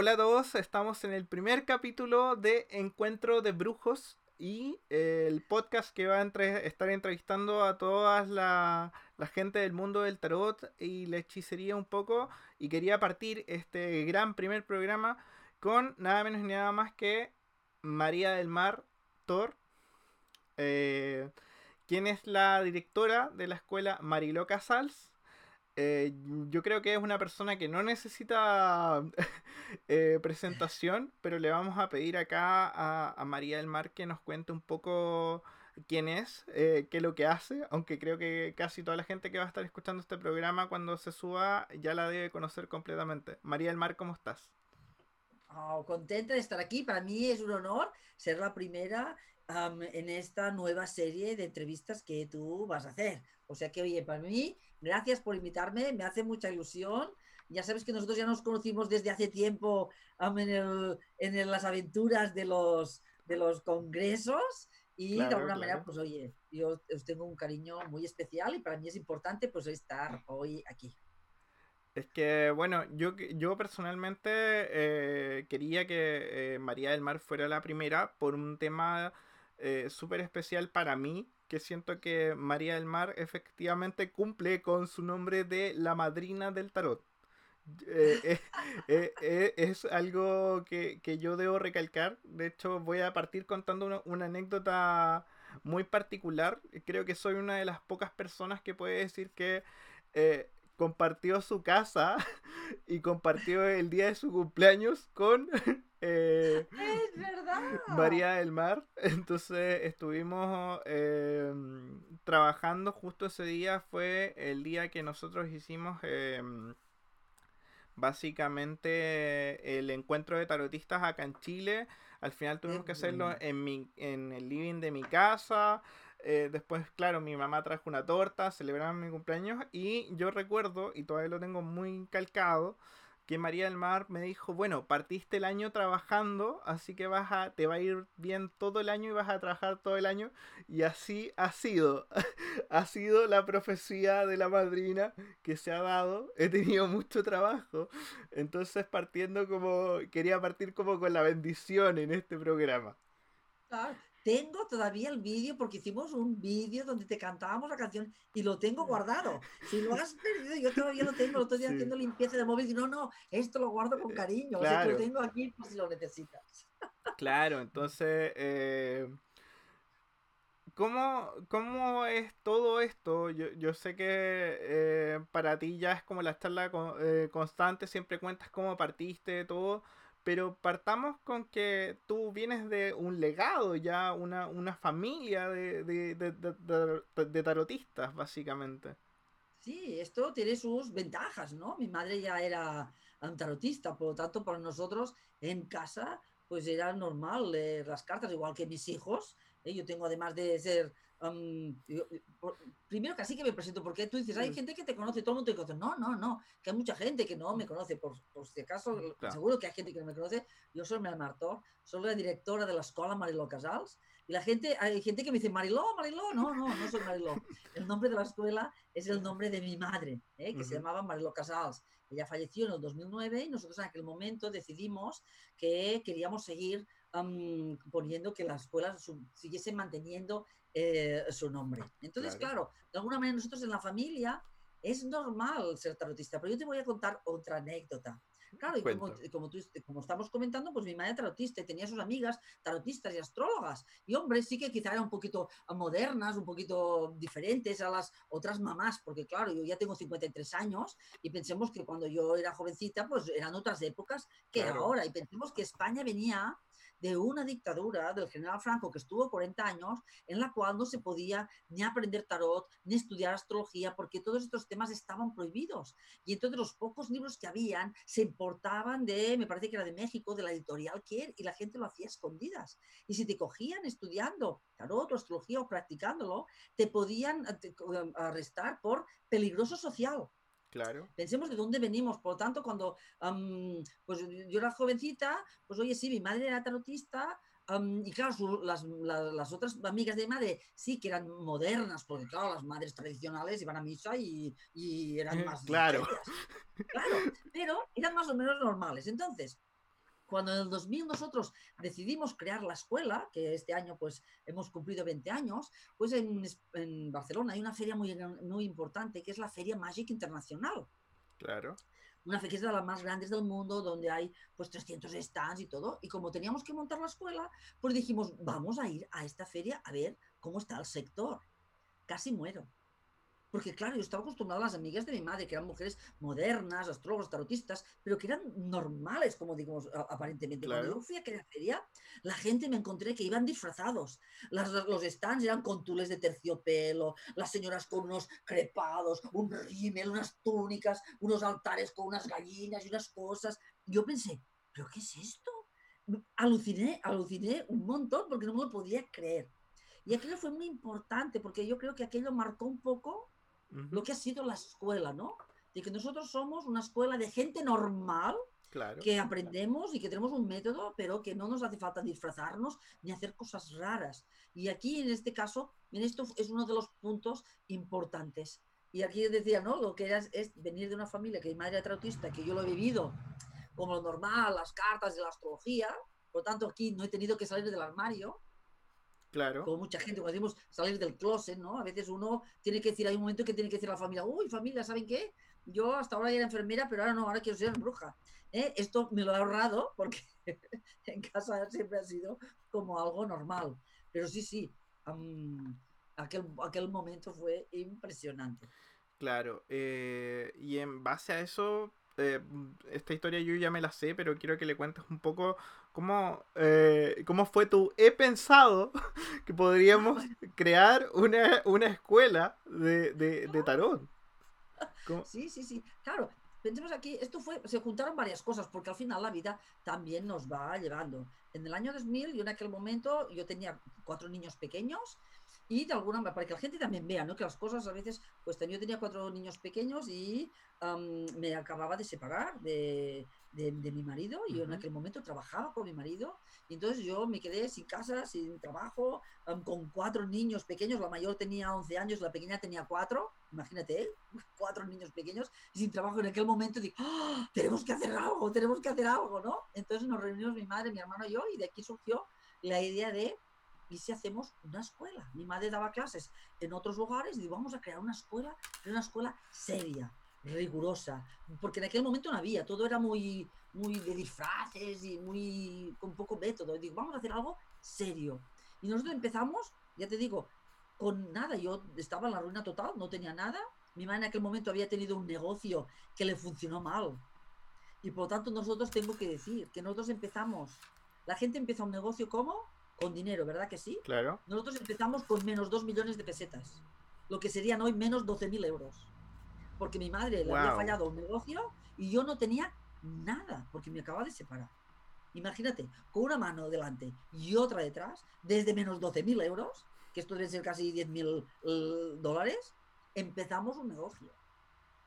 Hola a todos, estamos en el primer capítulo de Encuentro de Brujos y eh, el podcast que va a estar entrevistando a toda la, gente del mundo del tarot y la hechicería un poco. Y quería partir este gran primer programa con nada menos ni nada más que María del Mar Thor, eh, quien es la directora de la escuela Mariló Casals eh, yo creo que es una persona que no necesita eh, presentación, pero le vamos a pedir acá a, María del Mar que nos cuente un poco quién es, eh, qué es lo que hace, aunque creo que casi toda la gente que va a estar escuchando este programa cuando se suba ya la debe conocer completamente. María del Mar, ¿cómo estás? Oh, contenta de estar aquí. Para mí es un honor ser la primera en esta nueva serie de entrevistas que tú vas a hacer. O sea que, oye, para mí, gracias por invitarme, me hace mucha ilusión. Ya sabes que nosotros ya nos conocimos desde hace tiempo en, las aventuras de los, de los congresos y de alguna manera, pues oye, yo os tengo un cariño muy especial y para mí es importante pues estar hoy aquí. Es que, bueno, yo, yo personalmente eh, quería que eh, María del Mar fuera la primera por un tema eh, súper especial para mí, que siento que María del Mar efectivamente cumple con su nombre de la madrina del tarot. Eh, eh, es algo que, yo debo recalcar. De hecho, voy a partir contando una, anécdota muy particular. Creo que soy una de las pocas personas que puede decir que compartió su casa y compartió el día de su cumpleaños con eh, es verdad. María del Mar. Entonces estuvimos em, trabajando justo ese día. Fue el día que nosotros hicimos em, básicamente el encuentro de tarotistas acá en Chile. Al final tuvimos que hacerlo en, mi, en el living de mi casa. Eh, después, claro, mi mamá trajo una torta, celebraron mi cumpleaños y yo recuerdo, y todavía lo tengo muy calcado, que María del Mar me dijo, bueno, partiste el año trabajando, así que vas a, te va a ir bien todo el año y vas a trabajar todo el año. Y así ha sido. ha sido la profecía de la madrina que se ha dado. He tenido mucho trabajo. Entonces partiendo como, quería partir como con la bendición en este programa. Tengo todavía el vídeo porque hicimos un vídeo donde te cantábamos la canción y lo tengo guardado. Si lo has perdido, yo todavía lo tengo. Lo estoy haciendo limpieza de móvil y no, no, esto lo guardo con cariño. O sea, que lo tengo aquí por si lo necesitas. Claro, entonces, eh, ¿cómo, ¿cómo, es todo esto? Yo, yo sé que eh, para ti ya es como la charla eh, constante, siempre cuentas cómo partiste, todo. Pero partamos con que tú vienes de un legado, ya una, familia de, tarotistas, básicamente. Sí, esto tiene sus ventajas, ¿no? Mi madre ya era un tarotista, por lo tanto, para nosotros en casa, pues era normal leer las cartas, igual que mis hijos. ¿Eh? Yo tengo, además de ser primero casi que me presento, porque tú dices, hay gente que te conoce, todo el mundo te conoce. No, no, no, que hay mucha gente que no me conoce, por, si acaso, seguro que hay gente que no me conoce. Yo soy Mel Martor, soy la directora de la escuela Mariló Casals, y la gente, hay gente que me dice, Mariló, Mariló, no, no, no soy Mariló. El nombre de la escuela es el nombre de mi madre, ¿eh? que se llamaba Mariló Casals. Ella falleció en el 2009 y nosotros en aquel momento decidimos que queríamos seguir poniendo que las escuelas siguiesen manteniendo eh, su nombre. Entonces, claro. de alguna manera nosotros en la familia es normal ser tarotista, pero yo te voy a contar otra anécdota. Claro, y como, como, tú, como, estamos comentando, pues mi madre tarotista y tenía sus amigas tarotistas y astrólogas. Y hombre, sí que quizá eran un poquito modernas, un poquito diferentes a las otras mamás, porque claro, yo ya tengo 53 años y pensemos que cuando yo era jovencita, pues eran otras épocas que ahora. Y pensemos que España venía de una dictadura del general Franco que estuvo 40 años, en la cual no se podía ni aprender tarot, ni estudiar astrología, porque todos estos temas estaban prohibidos. Y entonces los pocos libros que habían se importaban de, me parece que era de México, de la editorial Kier, y la gente lo hacía escondidas. Y si te cogían estudiando tarot o astrología o practicándolo, te podían eh, arrestar por peligroso social. Claro. Pensemos de dónde venimos. Por lo tanto, cuando pues yo era jovencita, pues oye, sí, mi madre era tarotista. y claro, las, otras amigas de madre sí que eran modernas, porque claro, las madres tradicionales iban a misa y, eran más. claro. Claro, pero eran más o menos normales. Entonces, Cuando en el 2000 nosotros decidimos crear la escuela, que este año pues hemos cumplido 20 años, pues en, en Barcelona hay una feria muy, muy importante que es la Feria Magic Internacional. Claro. Una feria que es de las más grandes del mundo, donde hay pues 300 stands y todo. Y como teníamos que montar la escuela, pues dijimos, vamos a ir a esta feria a ver cómo está el sector. Casi muero. Porque claro, yo estaba acostumbrada a las amigas de mi madre, que eran mujeres modernas, astrólogos, tarotistas, pero que eran normales, como digo, aparentemente. Cuando yo fui a aquella feria, la gente me encontré que iban disfrazados. los stands eran con tules de terciopelo, las señoras con unos crepados, un rímel, unas túnicas, unos altares con unas gallinas y unas cosas. Yo pensé, ¿pero qué es esto? Aluciné, aluciné un montón porque no me lo podía creer. Y aquello fue muy importante porque yo creo que aquello marcó un poco lo que ha sido la escuela, ¿no? De que nosotros somos una escuela de gente normal, que aprendemos y que tenemos un método, pero que no nos hace falta disfrazarnos ni hacer cosas raras. Y aquí, en este caso, en esto es uno de los puntos importantes. Y aquí decía, ¿no? Lo que era es venir de una familia que mi madre era autista, que yo lo he vivido como lo normal, las cartas de la astrología, por lo tanto aquí no he tenido que salir del armario, Claro. Como mucha gente, cuando decimos salir del closet, ¿no? A veces uno tiene que decir, hay un momento que tiene que decir a la familia, uy, familia, ¿saben qué? Yo hasta ahora era enfermera, pero ahora no, ahora quiero ser bruja. ¿eh? Esto me lo he ahorrado porque en casa siempre ha sido como algo normal. Pero sí, sí, aquel, aquel momento fue impresionante. Claro, eh, y en base a eso, eh, esta historia yo ya me la sé, pero quiero que le cuentes un poco cómo, eh, cómo fue tu... He pensado que podríamos crear una, una escuela de, de, de tarot. Sí, sí, sí. Claro, pensemos aquí, esto fue, se juntaron varias cosas, porque al final la vida también nos va llevando. En el año 2000, yo en aquel momento, yo tenía cuatro niños pequeños y de alguna manera, para que la gente también vea, ¿no? Que las cosas a veces, pues yo tenía cuatro niños pequeños y me acababa de separar de, de, mi marido y yo en aquel momento trabajaba con mi marido y entonces yo me quedé sin casa, sin trabajo, con cuatro niños pequeños, la mayor tenía 11 años, la pequeña tenía cuatro, imagínate, ¿eh? cuatro niños pequeños y sin trabajo en aquel momento digo, ¡Ah! tenemos que hacer algo, tenemos que hacer algo, ¿no? Entonces nos reunimos mi madre, mi hermano y yo y de aquí surgió la idea de ¿y si hacemos una escuela? Mi madre daba clases en otros lugares y digo, vamos a crear una escuela, una escuela seria, rigurosa, porque en aquel momento no había, todo era muy, muy de disfraces y muy con poco método. Y digo, vamos a hacer algo serio. Y nosotros empezamos, ya te digo, con nada. Yo estaba en la ruina total, no tenía nada. Mi madre en aquel momento había tenido un negocio que le funcionó mal. Y por lo tanto nosotros tengo que decir que nosotros empezamos, la gente empieza un negocio como con dinero, ¿verdad que sí? Claro. Nosotros empezamos con menos 2 millones de pesetas, lo que serían hoy menos 12.000 euros. Porque mi madre le había fallado un negocio y yo no tenía nada, porque me acababa de separar. Imagínate, con una mano delante y otra detrás, desde menos 12.000 euros, que esto debe ser casi 10.000 uh, dólares, empezamos un negocio.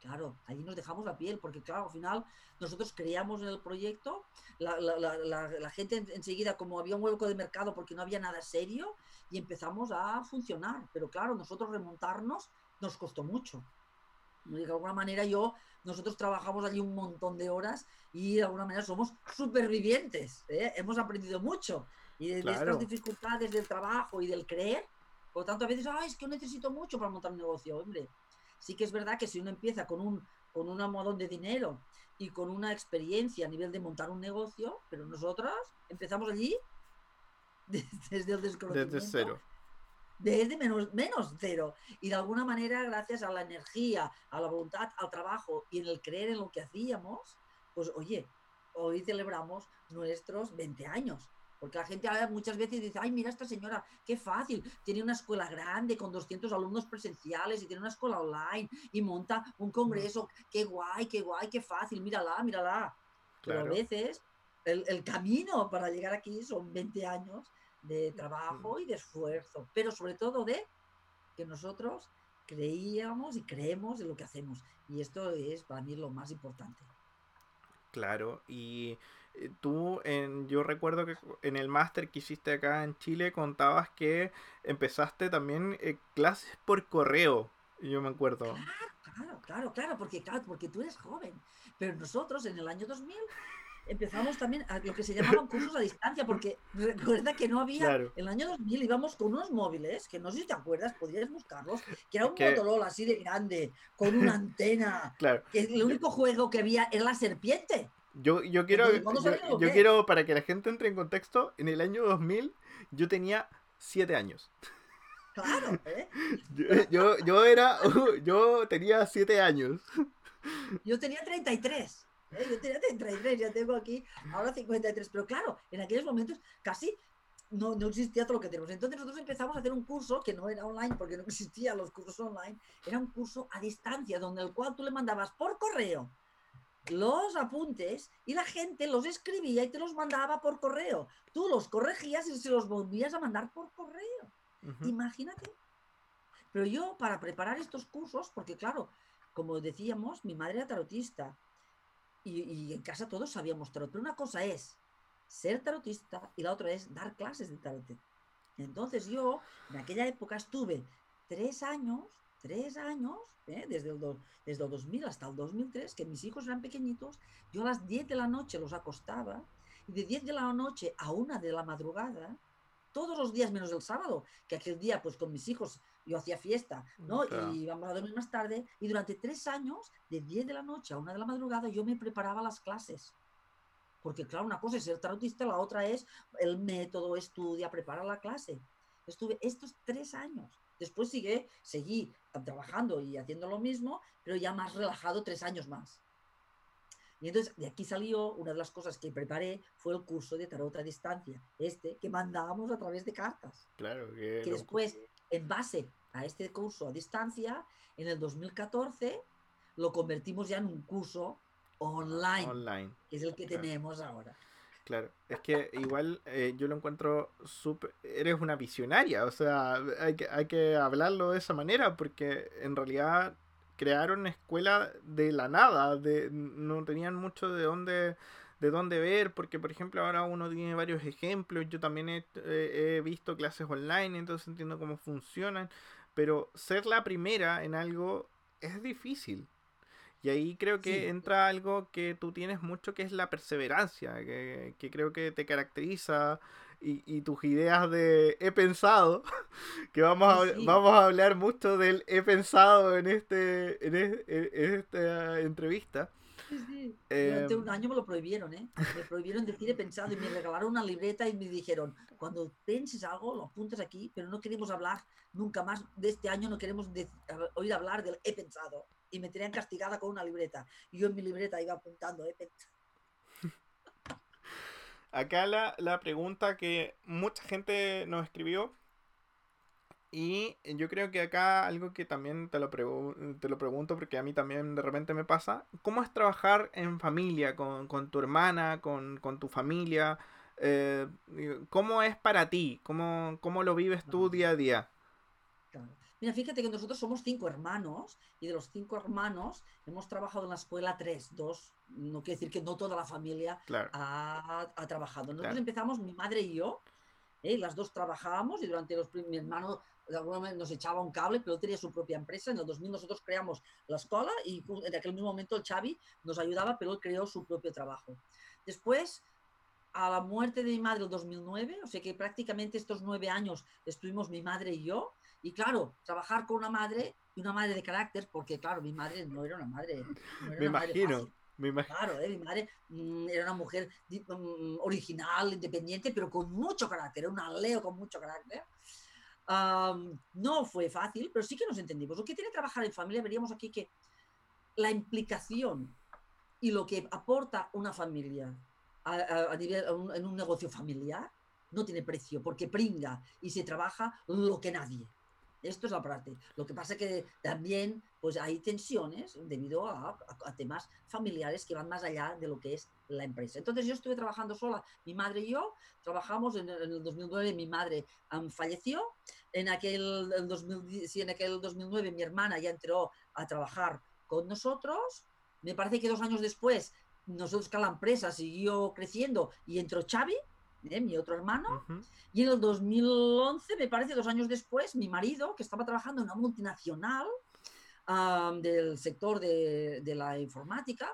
Claro, ahí nos dejamos la piel, porque claro, al final nosotros creíamos en el proyecto, la, gente enseguida, como había un hueco de mercado porque no había nada serio, y empezamos a funcionar. Pero claro, nosotros remontarnos nos costó mucho. De alguna manera yo, nosotros trabajamos allí un montón de horas y de alguna manera somos supervivientes. ¿eh? Hemos aprendido mucho. Y de, estas dificultades del trabajo y del creer, por lo tanto a veces, Ay, es que necesito mucho para montar un negocio, hombre sí que es verdad que si uno empieza con un, con un modón de dinero y con una experiencia a nivel de montar un negocio, pero nosotras empezamos allí desde el desconocimiento. Desde cero. Desde menos, menos cero. Y de alguna manera, gracias a la energía, a la voluntad, al trabajo y en el creer en lo que hacíamos, pues oye, hoy celebramos nuestros 20 años. Porque la gente muchas veces dice, ay, mira esta señora, qué fácil, tiene una escuela grande con 200 alumnos presenciales y tiene una escuela online y monta un congreso, qué guay, qué guay, qué fácil, mírala, mírala. Pero a veces el, camino para llegar aquí son 20 años de trabajo y de esfuerzo, pero sobre todo de que nosotros creíamos y creemos en lo que hacemos. Y esto es para mí lo más importante. Claro, y tú, en, yo recuerdo que en el máster que hiciste acá en Chile contabas que empezaste también eh, clases por correo, yo me acuerdo. Claro, claro, claro, porque, claro, porque tú eres joven, pero nosotros en el año 2000 empezamos también a lo que se llamaban cursos a distancia, porque recuerda que no había, en el año 2000 íbamos con unos móviles, que no sé si te acuerdas, podrías buscarlos, que era un Motorola así de grande, con una antena, claro. que el único juego que había era la serpiente. Yo, yo quiero, yo, quiero, para que la gente entre en contexto, en el año 2000 yo tenía 7 años. Claro, ¿eh? yo, yo, era, yo tenía 7 años. Yo tenía 33. ¿eh? Yo tenía 33, ya tengo aquí ahora 53. Pero claro, en aquellos momentos casi no, no existía todo lo que tenemos. Entonces nosotros empezamos a hacer un curso que no era online porque no existían los cursos online. Era un curso a distancia donde el cual tú le mandabas por correo los apuntes y la gente los escribía y te los mandaba por correo. Tú los corregías y se los volvías a mandar por correo. Imagínate. Pero yo para preparar estos cursos, porque claro, como decíamos, mi madre era tarotista y, en casa todos sabíamos tarot. Pero una cosa es ser tarotista y la otra es dar clases de tarot. Entonces yo en aquella época estuve tres años, tres años, ¿eh? desde, el desde el 2000 hasta el 2003, que mis hijos eran pequeñitos, yo a las 10 de la noche los acostaba y de 10 de la noche a una de la madrugada, todos los días menos el sábado, que aquel día pues con mis hijos yo hacía fiesta, ¿no? Y íbamos a dormir más tarde. Y durante tres años, de 10 de la noche a 1 de la madrugada, yo me preparaba las clases. Porque, claro, una cosa es ser tarotista, la otra es el método, estudia, prepara la clase. Estuve estos tres años. Después sigue, seguí trabajando y haciendo lo mismo, pero ya más relajado tres años más. Y entonces de aquí salió una de las cosas que preparé fue el curso de tarot a distancia, este que mandábamos a través de cartas. Claro, que, que después en base a este curso a distancia, en el 2014 lo convertimos ya en un curso online, que es el que tenemos ahora. Claro, es que igual eh, yo lo encuentro súper... Eres una visionaria, o sea, hay que, hay que hablarlo de esa manera, porque en realidad crearon escuela de la nada, de, no tenían mucho de dónde de dónde ver, porque por ejemplo ahora uno tiene varios ejemplos, yo también he, visto clases online, entonces entiendo cómo funcionan, pero ser la primera en algo es difícil. Y ahí creo que entra algo que tú tienes mucho, que es la perseverancia, que, creo que te caracteriza y, tus ideas de he pensado, que vamos a, vamos a hablar mucho del he pensado en, este, en esta entrevista. Durante un em, año me lo prohibieron, ¿eh? Me prohibieron decir he pensado y me regalaron una libreta y me dijeron, cuando penses algo, lo apuntas aquí, pero no queremos hablar nunca más de este año, no queremos oír hablar del he pensado. Y me tenían castigada con una libreta. Y yo en mi libreta iba apuntando pensado. Acá la, la pregunta que mucha gente nos escribió y yo creo que acá algo que también te lo, te lo pregunto porque a mí también de repente me pasa, ¿cómo es trabajar en familia, con, tu hermana, con, tu familia? Eh, ¿Cómo es para ti? ¿Cómo, ¿Cómo lo vives tú día a día? Mira, fíjate que nosotros somos cinco hermanos y de los cinco hermanos hemos trabajado en la escuela tres, dos, no quiere decir que no toda la familia ha, trabajado. Nosotros empezamos, mi madre y yo, ¿eh? las dos trabajábamos y durante los mi hermano de alguna manera nos echaba un cable, pero él tenía su propia empresa. En el 2000 nosotros creamos la escuela y en aquel mismo momento el Xavi nos ayudaba, pero él creó su propio trabajo. Después, a la muerte de mi madre en el 2009, o sea que prácticamente estos nueve años estuvimos mi madre y yo, y claro, trabajar con una madre y una madre de carácter, porque claro, mi madre no era una madre. Me imagino. Me imagino. Claro, ¿eh? mi madre mm, era una mujer mm, original, independiente, pero con mucho carácter, era una Leo con mucho carácter no fue fácil, pero sí que nos entendimos. Lo que tiene trabajar en familia, veríamos aquí que la implicación y lo que aporta una familia a, nivel, en un negocio familiar no tiene precio, porque pringa y se trabaja lo que nadie. Esto es la parte. Lo que pasa que también pues, hay tensiones debido a, temas familiares que van más allá de lo que es la empresa. Entonces yo estuve trabajando sola, mi madre y yo, trabajamos en, el 2009, mi madre falleció, en aquel, en aquel 2009 mi hermana ya entró a trabajar con nosotros, me parece que dos años después nosotros que la empresa siguió creciendo y entró Xavi, ¿eh? mi otro hermano. Y en el 2011, me parece, dos años después, mi marido, que estaba trabajando en una multinacional, del sector de, de la informática,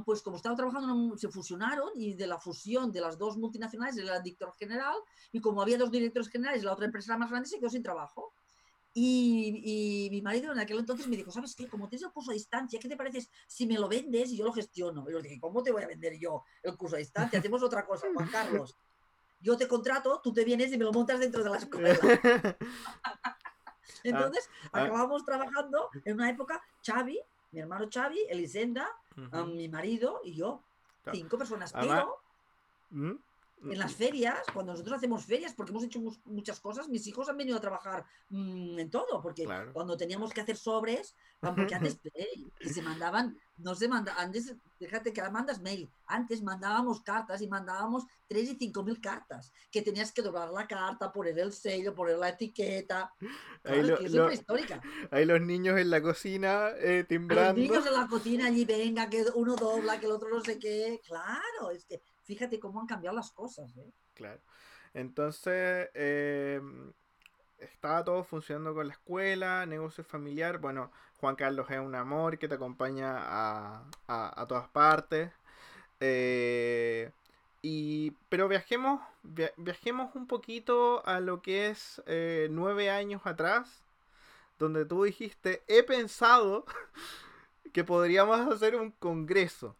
pues como estaba trabajando, se fusionaron y de la fusión de las dos multinacionales, era el director general, y como había dos directores generales, la otra empresa era más grande, se quedó sin trabajo. Y, mi marido en aquel entonces me dijo, ¿sabes qué? Como tienes el curso a distancia, ¿qué te parece si me lo vendes y yo lo gestiono? Y yo le dije, ¿cómo te voy a vender yo el curso a distancia? Hacemos otra cosa, Juan Carlos. Yo te contrato, tú te vienes y me lo montas dentro de la escuela. Entonces, ah, acabamos trabajando en una época, Xavi, mi hermano Xavi, Elisenda, mi marido y yo. Cinco personas. Pero ¿Mm? En las ferias, cuando nosotros hacemos ferias, porque hemos hecho muchas cosas, mis hijos han venido a trabajar mm, en todo, porque cuando teníamos que hacer sobres, porque antes y se mandaban, no se manda, antes, fíjate que ahora mandas mail, antes mandábamos cartas y mandábamos tres y cinco mil cartas, que tenías que doblar la carta, poner el sello, poner la etiqueta. ahí, ahí los niños en la cocina eh, timbrando. Los niños en la cocina allí, venga, que uno dobla, que el otro no sé qué, claro, es que fíjate cómo han cambiado las cosas. ¿eh? Claro. Entonces, em, estaba todo funcionando con la escuela, negocio familiar. Bueno, Juan Carlos es un amor que te acompaña a, todas partes. Eh, y, pero viajemos, viajemos un poquito a lo que es eh, nueve años atrás, donde tú dijiste, he pensado que podríamos hacer un congreso.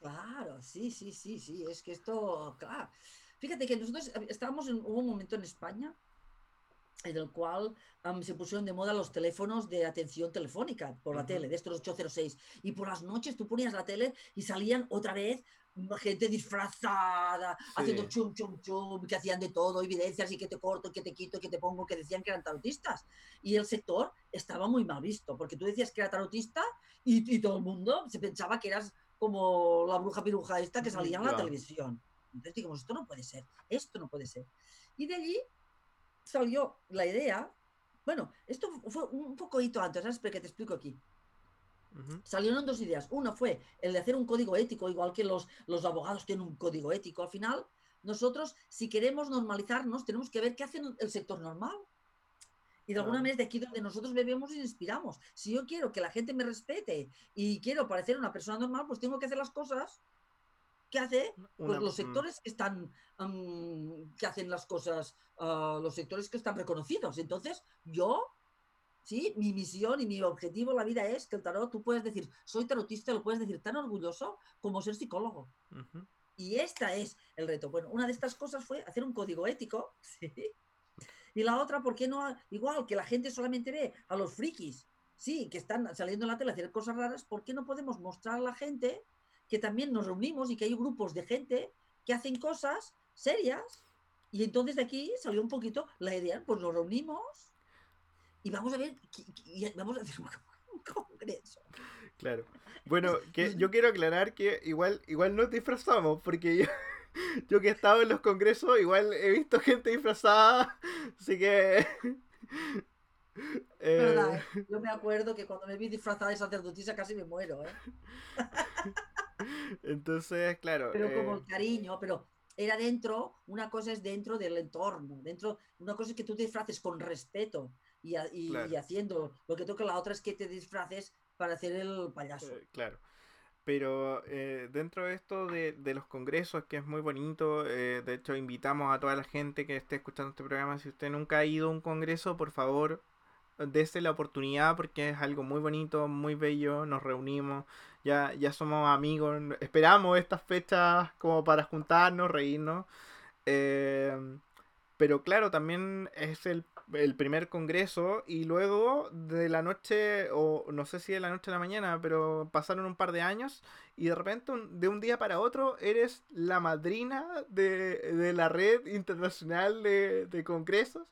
Claro, sí, sí, sí, sí, es que esto, claro. Fíjate que nosotros eh, estábamos en hubo un momento en España en el cual se pusieron de moda los teléfonos de atención telefónica por la tele, de estos 806. Y por las noches tú ponías la tele y salían otra vez gente disfrazada, haciendo chum, chum, chum, que hacían de todo, evidencias y que te corto, que te quito, que te pongo, que decían que eran tarotistas. Y el sector estaba muy mal visto, porque tú decías que era tarotista y, y todo el mundo se pensaba que eras como la bruja piruja esta que salía en la televisión. Entonces digamos, esto no puede ser, esto no puede ser. Y de allí salió la idea, bueno, esto fue un poco hito antes, ¿sabes? Pero que te explico aquí. Salieron dos ideas. Una fue el de hacer un código ético, igual que los, los abogados tienen un código ético. Al final, nosotros, si queremos normalizarnos, tenemos que ver qué hace el sector normal. Y de alguna manera de aquí donde nosotros bebemos y inspiramos. Si yo quiero que la gente me respete y quiero parecer una persona normal, pues tengo que hacer las cosas que hace pues, los mm. sectores que están que hacen las cosas, ah, los sectores que están reconocidos. Entonces, yo, sí, mi misión y mi objetivo en la vida es que el tarot, tú puedes decir, soy tarotista, lo puedes decir tan orgulloso como ser psicólogo. Y esta es el reto. Bueno, una de estas cosas fue hacer un código ético, ¿sí? Y la otra, ¿por qué no? Igual que la gente solamente ve a los frikis, sí, que están saliendo en la tele a hacer cosas raras, ¿por qué no podemos mostrar a la gente que también nos reunimos y que hay grupos de gente que hacen cosas serias? Y entonces de aquí salió un poquito la idea, pues nos reunimos y vamos a ver, vamos a hacer un congreso. Claro. Bueno, que yo quiero aclarar que igual, igual nos disfrazamos, porque yo, yo que he estado en los congresos, igual he visto gente disfrazada, así que... Eh, yo me acuerdo que cuando me vi disfrazada de sacerdotisa casi me muero, ¿eh? Entonces, claro. Pero como el eh, cariño, pero era dentro, una cosa es dentro del entorno, dentro, una cosa es que tú te disfraces con respeto y, haciendo lo que toca, la otra es que te disfraces para hacer el payaso. claro. Pero eh, dentro de esto de, los congresos, que es muy bonito, eh, de hecho invitamos a toda la gente que esté escuchando este programa, si usted nunca ha ido a un congreso, por favor, dése la oportunidad porque es algo muy bonito, muy bello, nos reunimos, ya, ya somos amigos, esperamos estas fechas como para juntarnos, reírnos. Eh, pero claro, también es el el primer congreso y luego de la noche, o no sé si de la noche a la mañana, pero pasaron un par de años y de repente de un día para otro eres la madrina de, la red internacional de, congresos.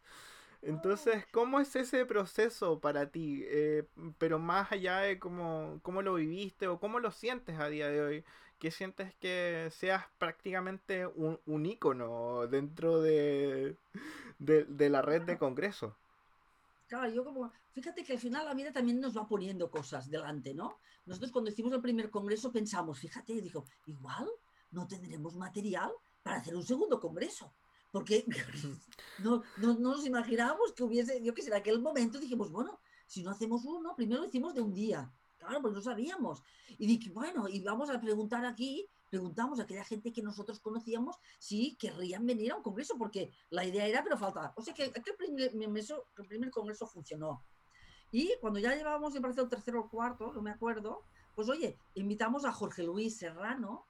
Entonces, ¿cómo es ese proceso para ti? Eh, pero más allá de cómo, cómo lo viviste o cómo lo sientes a día de hoy, ¿qué sientes que seas prácticamente un, un ícono dentro de, de, la red de congreso. Claro, yo como, fíjate que al final la vida también nos va poniendo cosas delante, ¿no? Nosotros cuando hicimos el primer congreso pensamos, fíjate, dijo, igual no tendremos material para hacer un segundo congreso. Porque no, no, nos imaginábamos que hubiese, yo que sé, en aquel momento dijimos, bueno, si no hacemos uno, primero lo hicimos de un día. Claro, pues no sabíamos. Y dije, bueno, y vamos a preguntar aquí, preguntamos a aquella gente que nosotros conocíamos si querrían venir a un congreso, porque la idea era, pero faltaba. O sea que aquel primer, primer congreso funcionó. Y cuando ya llevábamos, me parece, el tercero o cuarto, no me acuerdo, pues oye, invitamos a Jorge Luis Serrano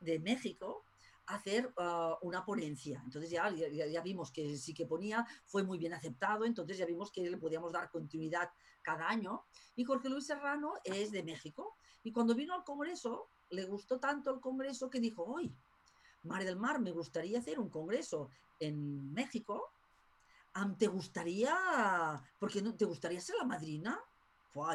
de México, hacer ah, una ponencia. Entonces ya, ya, vimos que sí que ponía, fue muy bien aceptado, entonces ya vimos que le podíamos dar continuidad cada año. Y Jorge Luis Serrano es de México. Y cuando vino al Congreso, le gustó tanto el Congreso que dijo, hoy, Mar del Mar, me gustaría hacer un Congreso en México. ¿Te gustaría, porque no, te gustaría ser la madrina?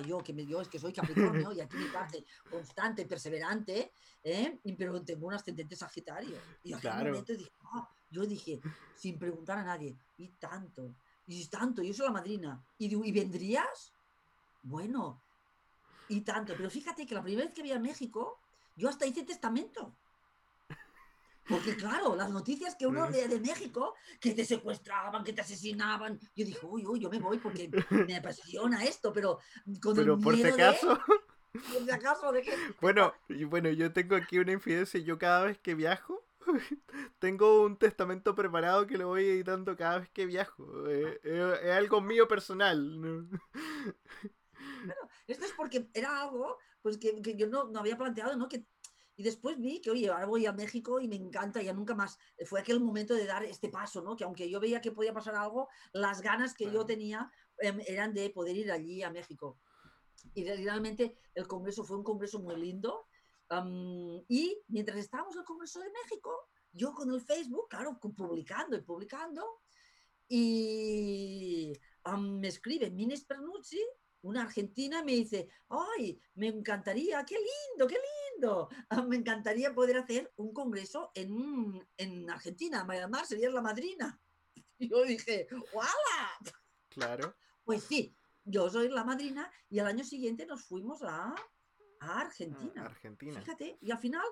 Yo que me dio es que soy Capricornio y aquí mi parte constante, perseverante, ¿eh? pero tengo un ascendente Sagitario. Y en momento dije, ah", yo dije, sin preguntar a nadie, y tanto, y tanto, yo soy la madrina, ¿y, ¿y vendrías? Bueno, y tanto, pero fíjate que la primera vez que vi a México, yo hasta hice testamento. Porque claro, las noticias que uno de México, que te secuestraban, que te asesinaban, yo dije, uy, uy, yo me voy porque me apasiona esto, pero con pero por si acaso... Por si acaso, ¿de qué? Bueno, bueno, yo tengo aquí una infidencia, yo cada vez que viajo, tengo un testamento preparado que lo voy editando cada vez que viajo. Eh, eh, es algo mío personal. Bueno, esto es porque era algo pues que, que yo no, no, había planteado, ¿no? Que y después vi que, oye, ahora voy a México y me encanta, ya nunca más. Fue aquel momento de dar este paso, ¿no? Que aunque yo veía que podía pasar algo, las ganas que yo tenía em, eran de poder ir allí a México. Y realmente el congreso fue un congreso muy lindo. y mientras estábamos en el Congreso de México, yo con el Facebook, claro, publicando y publicando, y me escribe Minis Pernucci una argentina me dice, ¡ay, me encantaría, qué lindo, qué lindo! Me encantaría poder hacer un congreso en, en Argentina, Mar serías la madrina. Y yo dije, ¡wala! Claro. Pues sí, yo soy la madrina y al año siguiente nos fuimos a, a Argentina. Argentina. Fíjate, y al final,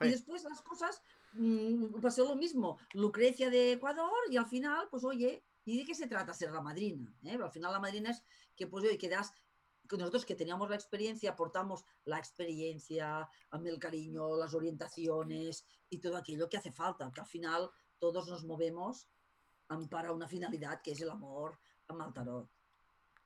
y después las cosas mm, pasó lo mismo. Lucrecia de Ecuador y al final, pues oye, ¿y de qué se trata ser la madrina? ¿Eh? al final la madrina es que pues que das nosotros que teníamos la experiencia aportamos la experiencia, el cariño, las orientaciones y todo aquello que hace falta, que al final todos nos movemos para una finalidad que es el amor al tarot.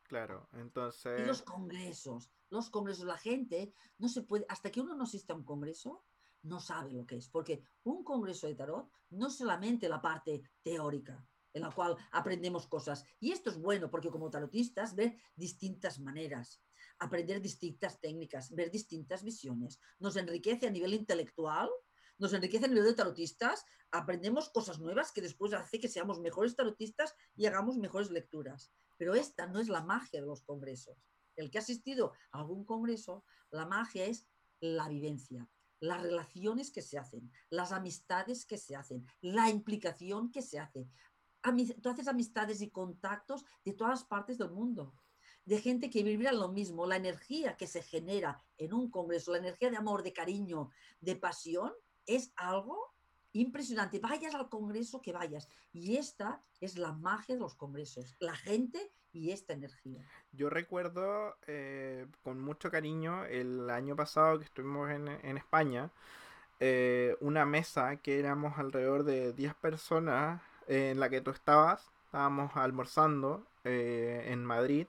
Claro, entonces... Y los congresos, los congresos, la gente no se puede, hasta que uno no asiste a un congreso, no sabe lo que es, porque un congreso de tarot no es solamente la parte teórica, en la cual aprendemos cosas. Y esto es bueno porque como tarotistas ver distintas maneras, aprender distintas técnicas, ver distintas visiones. Nos enriquece a nivel intelectual, nos enriquece a nivel de tarotistas, aprendemos cosas nuevas que después hace que seamos mejores tarotistas y hagamos mejores lecturas. Pero esta no es la magia de los congresos. El que ha asistido a algún congreso, la magia es la vivencia, las relaciones que se hacen, las amistades que se hacen, la implicación que se hace tú haces amistades y contactos de todas partes del mundo, de gente que vibra lo mismo, la energía que se genera en un congreso, la energía de amor, de cariño, de pasión, es algo impresionante. Vayas al congreso que vayas. Y esta es la magia de los congresos, la gente y esta energía. Yo recuerdo eh, con mucho cariño el año pasado que estuvimos en, España, eh, una mesa que éramos alrededor de 10 personas en la que tú estabas. Estábamos almorzando eh, en Madrid.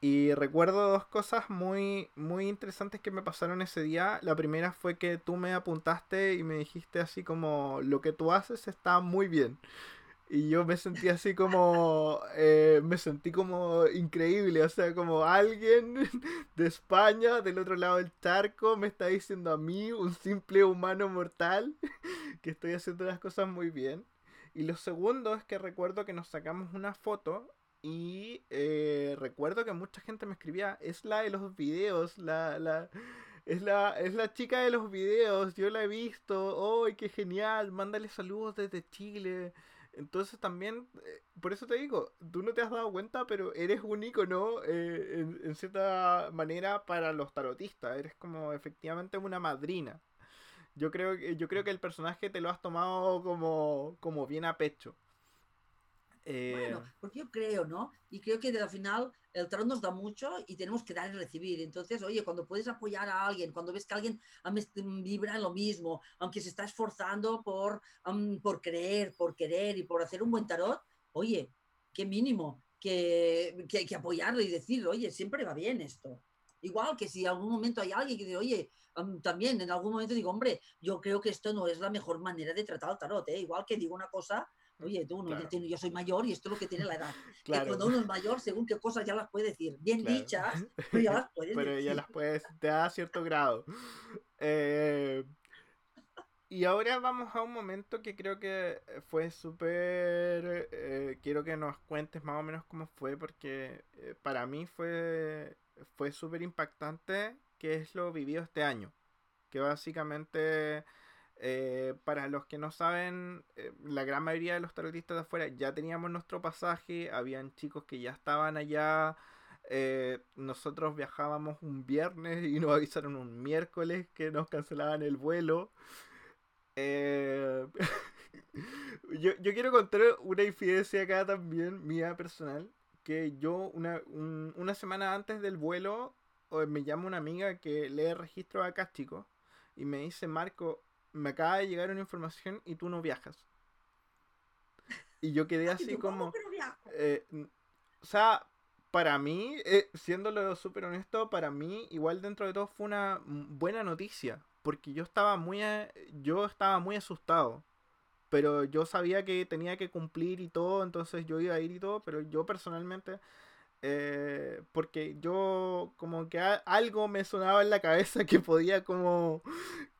Y recuerdo dos cosas muy, muy interesantes que me pasaron ese día. La primera fue que tú me apuntaste y me dijiste así como, lo que tú haces está muy bien. Y yo me sentí así como, eh, me sentí como increíble, o sea, como alguien de España, del otro lado del charco, me está diciendo a mí, un simple humano mortal, que estoy haciendo las cosas muy bien. Y lo segundo es que recuerdo que nos sacamos una foto y eh, recuerdo que mucha gente me escribía, es la de los videos, la, la, es, la, es la chica de los videos, yo la he visto, ¡ay, qué genial! Mándale saludos desde Chile. Entonces también, eh, por eso te digo, tú no te has dado cuenta, pero eres un icono eh, en, cierta manera para los tarotistas. Eres como efectivamente una madrina. Yo creo, yo creo que el personaje te lo has tomado como, como bien a pecho. Bueno, eh, porque yo creo, ¿no? Y creo que al final el tarot nos da mucho y tenemos que dar y recibir. Entonces, oye, cuando puedes apoyar a alguien, cuando ves que alguien vibra en lo mismo, aunque se está esforzando por, por creer, por querer y por hacer un buen tarot, oye, qué mínimo que, que, que apoyarlo y decir, oye, siempre va bien esto. Igual que si en algún momento hay alguien que dice, oye, también en algún momento digo, hombre, yo creo que esto no es la mejor manera de tratar al tarot, ¿eh? igual que digo una cosa, oye, tú, no, yo soy mayor y esto es lo que tiene la edad. Claro. cuando uno es mayor, según qué cosas ya las puede decir, bien dichas, pero ya las puedes Pero ya las puedes, te da cierto grado. Eh, y ahora vamos a un momento que creo que fue súper... Eh, quiero que nos cuentes más o menos cómo fue, porque eh, para mí fue, fue súper impactante que es lo vivido este año. Que básicamente, eh, para los que no saben, eh, la gran mayoría de los tarotistas de afuera ya teníamos nuestro pasaje, habían chicos que ya estaban allá. Eh, nosotros viajábamos un viernes y nos avisaron un miércoles que nos cancelaban el vuelo. yo, yo, quiero contar una infidencia acá también, mía personal, que yo una, una semana antes del vuelo me llama una amiga que lee registro acá, chicos, y me dice, Marco, me acaba de llegar una información y tú no viajas. Y yo quedé así como... Eh, o sea, para mí, eh, siéndolo súper honesto, para mí igual dentro de todo fue una buena noticia, porque yo estaba muy, eh, yo estaba muy asustado, pero yo sabía que tenía que cumplir y todo, entonces yo iba a ir y todo, pero yo personalmente eh, porque yo como que algo me sonaba en la cabeza que podía como,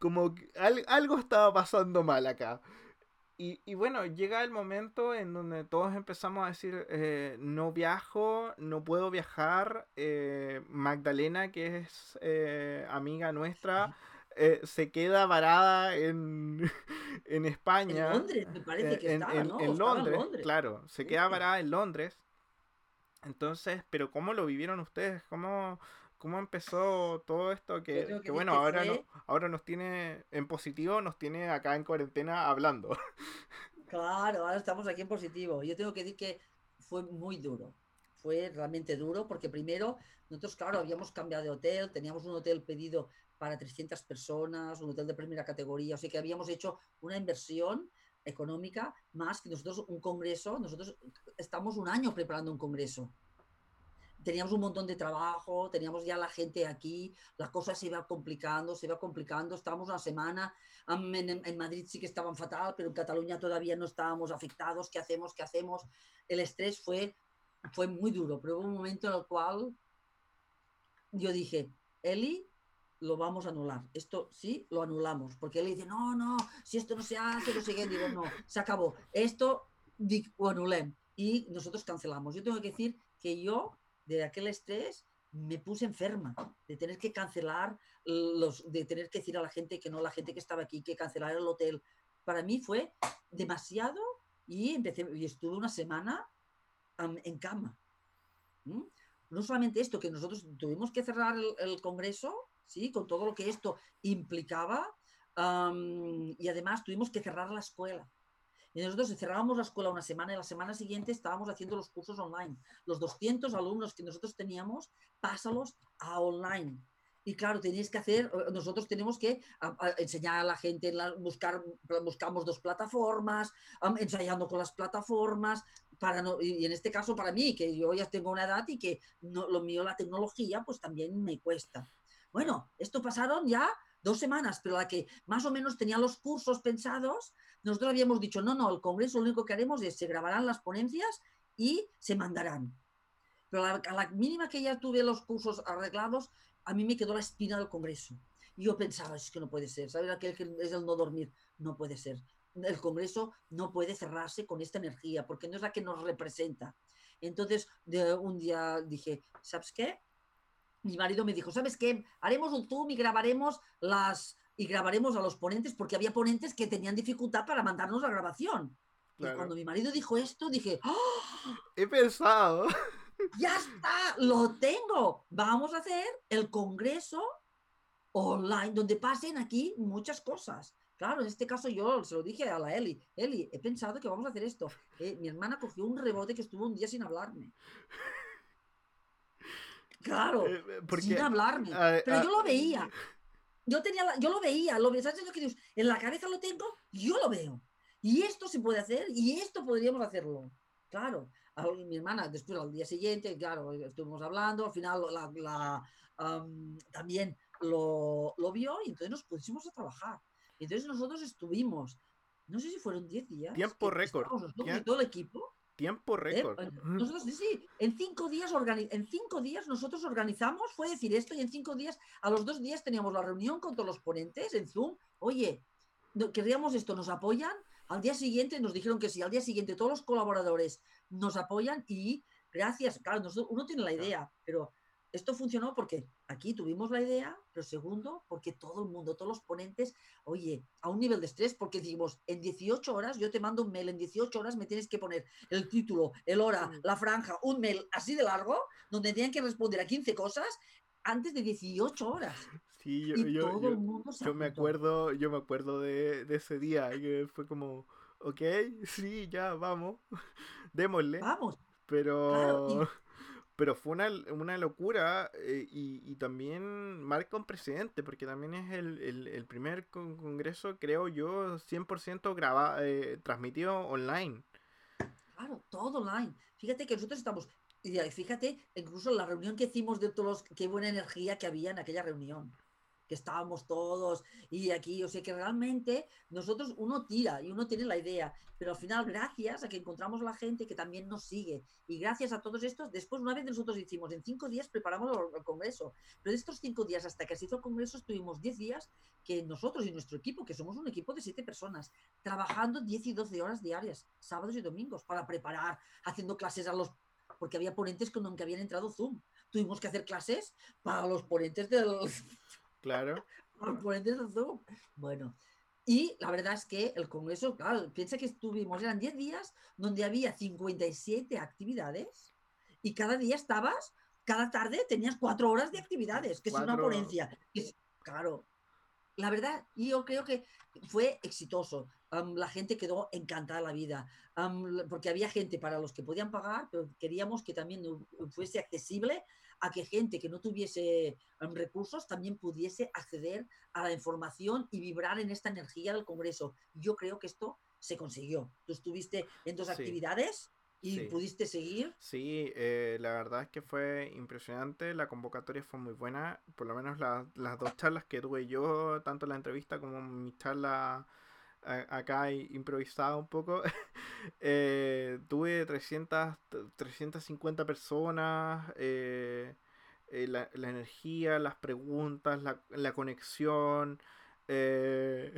como algo estaba pasando mal acá. Y, bueno, llega el momento en donde todos empezamos a decir, eh, no viajo, no puedo viajar. Eh, Magdalena, que es amiga nuestra, se queda varada en, en España. En Londres, me parece que estaba, en, en Londres, claro, se queda varada en Londres. Entonces, pero ¿cómo lo vivieron ustedes? ¿Cómo, cómo empezó todo esto? Que, bueno, ahora, no, ahora nos tiene en positivo, nos tiene acá en cuarentena hablando. Claro, ahora estamos aquí en positivo. Yo tengo que decir que fue muy duro. Fue realmente duro porque primero, nosotros, claro, habíamos cambiado de hotel, teníamos un hotel pedido para 300 personas, un hotel de primera categoría, o sea que habíamos hecho una inversión económica, más que nosotros un congreso, nosotros estamos un año preparando un congreso. Teníamos un montón de trabajo, teníamos ya la gente aquí, la cosa se iba complicando, se iba complicando, estábamos una semana, en, Madrid sí que estaban fatal, pero en Cataluña todavía no estábamos afectados, ¿qué hacemos? ¿Qué hacemos? El estrés fue, fue muy duro, pero hubo un momento en el cual yo dije, Eli, lo vamos a anular. Esto sí, lo anulamos. Porque él dice, no, no, si esto no se hace, no sé qué. Digo, no, se acabó. Esto lo anulem. Y nosotros cancelamos. Yo tengo que decir que yo, de aquel estrés, me puse enferma de tener que cancelar los, de tener que decir a la gente que no, la gente que estaba aquí, que cancelar el hotel. Para mí fue demasiado y empecé, y estuve una semana en cama. ¿Mm? No solamente esto, que nosotros tuvimos que cerrar el congreso, ¿sí? con todo lo que esto implicaba. y además tuvimos que cerrar la escuela. Y nosotros cerrábamos la escuela una semana y la semana siguiente estábamos haciendo los cursos online. Los 200 alumnos que nosotros teníamos, pásalos a online. Y claro, tenéis que hacer, eh, nosotros tenemos que enseñar a la gente, buscar, buscamos dos plataformas, ensayando con las plataformas, para no, y en este caso para mí, que yo ya tengo una edad y que no, lo mío, la tecnología, pues también me cuesta. Bueno, esto pasaron ya dos semanas, pero la que más o menos tenía los cursos pensados, nosotros habíamos dicho, no, no, el Congreso lo único que haremos es se grabarán las ponencias y se mandarán. Pero a la, mínima que ya tuve los cursos arreglados, a mí me quedó la espina del Congreso. Y yo pensaba, es que no puede ser, ¿sabes? Aquel que es el no dormir, no puede ser. El Congreso no puede cerrarse con esta energía, porque no es la que nos representa. Entonces, de un día dije, ¿sabes qué? Mi marido me dijo, ¿sabes qué? Haremos un Zoom y grabaremos las y grabaremos a los ponentes porque había ponentes que tenían dificultad para mandarnos la grabación. Y cuando mi marido dijo esto, dije, ¡Oh! he pensado. Ya está, lo tengo. Vamos a hacer el congreso online donde pasen aquí muchas cosas. Claro, en este caso yo se lo dije a la Eli, Eli, he pensado que vamos a hacer esto. Eh, mi hermana cogió un rebote que estuvo un día sin hablarme. Claro, eh, eh, sin hablarme. Pero yo lo veía. Yo tenía, yo lo veía, lo ¿sabes lo que En la cabeza lo tengo, yo lo veo. Y esto se puede hacer y esto podríamos hacerlo. Claro, mi hermana después al día siguiente, claro, estuvimos hablando, al final la, también lo, lo, vio y entonces nos pusimos a trabajar. Entonces nosotros estuvimos, no sé si fueron 10 días. Tiempo récord. Todo el equipo. Tiempo ¿eh? récord. Nosotros, sí, sí, en cinco, días en cinco días nosotros organizamos, fue decir esto, y en cinco días, a los dos días teníamos la reunión con todos los ponentes en Zoom. Oye, queríamos esto, ¿nos apoyan? Al día siguiente nos dijeron que sí, al día siguiente todos los colaboradores nos apoyan y gracias, claro, uno tiene la idea, pero esto funcionó porque aquí tuvimos la idea, pero segundo, porque todo el mundo, todos los ponentes, oye, a un nivel de estrés, porque decimos, en 18 horas, yo te mando un mail, en 18 horas me tienes que poner el título, el hora, la franja, un mail así de largo, donde tenían que responder a 15 cosas antes de 18 horas. Sí, yo, yo, me acuerdo, yo me acuerdo de, ese día, que fue como, ok, sí, ya, vamos, démosle. Vamos. Pero... Pero fue una, locura eh, y, también marca un precedente, porque también es el, primer congreso, creo yo, 100% grabado, eh, transmitido online. Claro, todo online. Fíjate que nosotros estamos, y fíjate, incluso la reunión que hicimos de todos los, qué buena energía que había en aquella reunión que estábamos todos y aquí, o sea que realmente nosotros uno tira y uno tiene la idea, pero al final gracias a que encontramos la gente que también nos sigue y gracias a todos estos, después una vez nosotros hicimos, en cinco días preparamos el, congreso, pero de estos cinco días hasta que se hizo el congreso estuvimos diez días que nosotros y nuestro equipo, que somos un equipo de siete personas, trabajando 10 y 12 horas diarias, sábados y domingos, para preparar, haciendo clases a los porque había ponentes con los que habían entrado Zoom. Tuvimos que hacer clases para los ponentes del, Claro. Bueno, y la verdad es que el Congreso, claro, piensa que estuvimos, eran 10 días donde había 57 actividades y cada día estabas, cada tarde tenías cuatro horas de actividades, que es una ponencia. claro, la verdad, yo creo que fue exitoso. la gente quedó encantada la vida, porque había gente para los que podían pagar, pero queríamos que también fuese accesible a que gente que no tuviese em, recursos también pudiese acceder a la información y vibrar en esta energía del Congreso. Yo creo que esto se consiguió. Tú estuviste en dos actividades y pudiste seguir. Sí, eh, la verdad es que fue impresionante, la convocatoria fue muy buena, por lo menos las dos charlas que tuve yo, tanto la entrevista como mi charla acá improvisada un poco, eh, tuve 300, 350 personas, eh, eh, la, energía, las preguntas, la, la conexión. de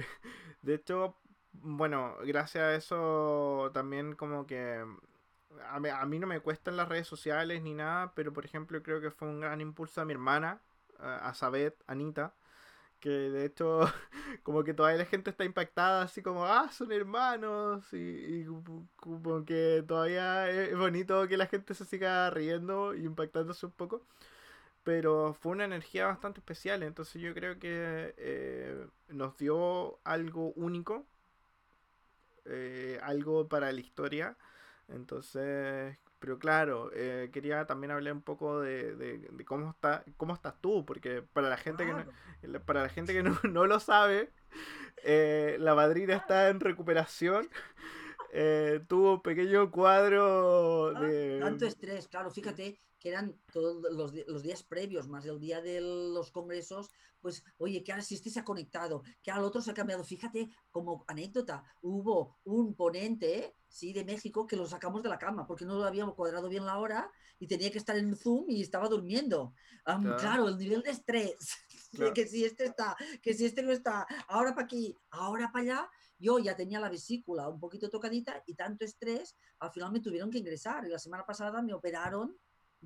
hecho, bueno, gracias a eso también como que a mí, no me cuestan las redes sociales ni nada, pero por ejemplo creo que fue un gran impulso a mi hermana, a Sabet, Anita, que de hecho como que todavía la gente está impactada así como ah son hermanos y, como que todavía es bonito que la gente se siga riendo y impactándose un poco pero fue una energía bastante especial entonces yo creo que eh, nos dio algo único eh, algo para la historia entonces pero claro, eh, quería también hablar un poco de, cómo está cómo estás tú, porque para la gente que no, para la gente que no, lo sabe, eh, la madrina está en recuperación. Eh, tuvo un pequeño cuadro ah, de... Tanto estrés, claro, fíjate que eran todos los, los, días previos, más el día de los congresos, pues, oye, que ahora si este se ha conectado, que al otro se ha cambiado. Fíjate, como anécdota, hubo un ponente, sí, de México, que lo sacamos de la cama porque no lo habíamos cuadrado bien la hora y tenía que estar en Zoom y estaba durmiendo. claro. el nivel de estrés, que si este está, que si este no está, ahora para aquí, ahora para allá, yo ya tenía la vesícula un poquito tocadita y tanto estrés, al final me tuvieron que ingresar y la semana pasada me operaron